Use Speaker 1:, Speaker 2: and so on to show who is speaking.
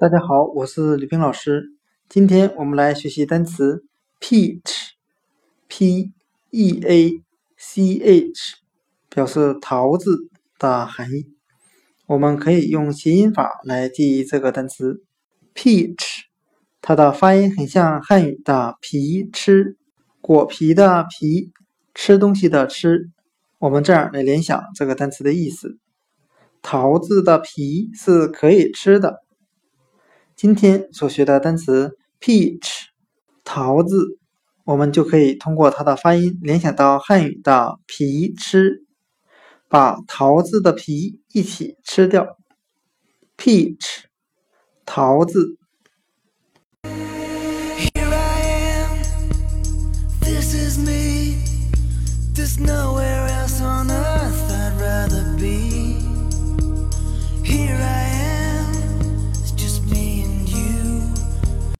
Speaker 1: 大家好，我是李冰老师。今天我们来学习单词 peach，p e a c h，表示桃子的含义。我们可以用谐音法来记忆这个单词 peach，它的发音很像汉语的皮吃，果皮的皮，吃东西的吃。我们这样来联想这个单词的意思。桃子的皮是可以吃的。今天所学的单词 peach，桃子，我们就可以通过它的发音联想到汉语的皮吃，把桃子的皮一起吃掉。peach，桃子。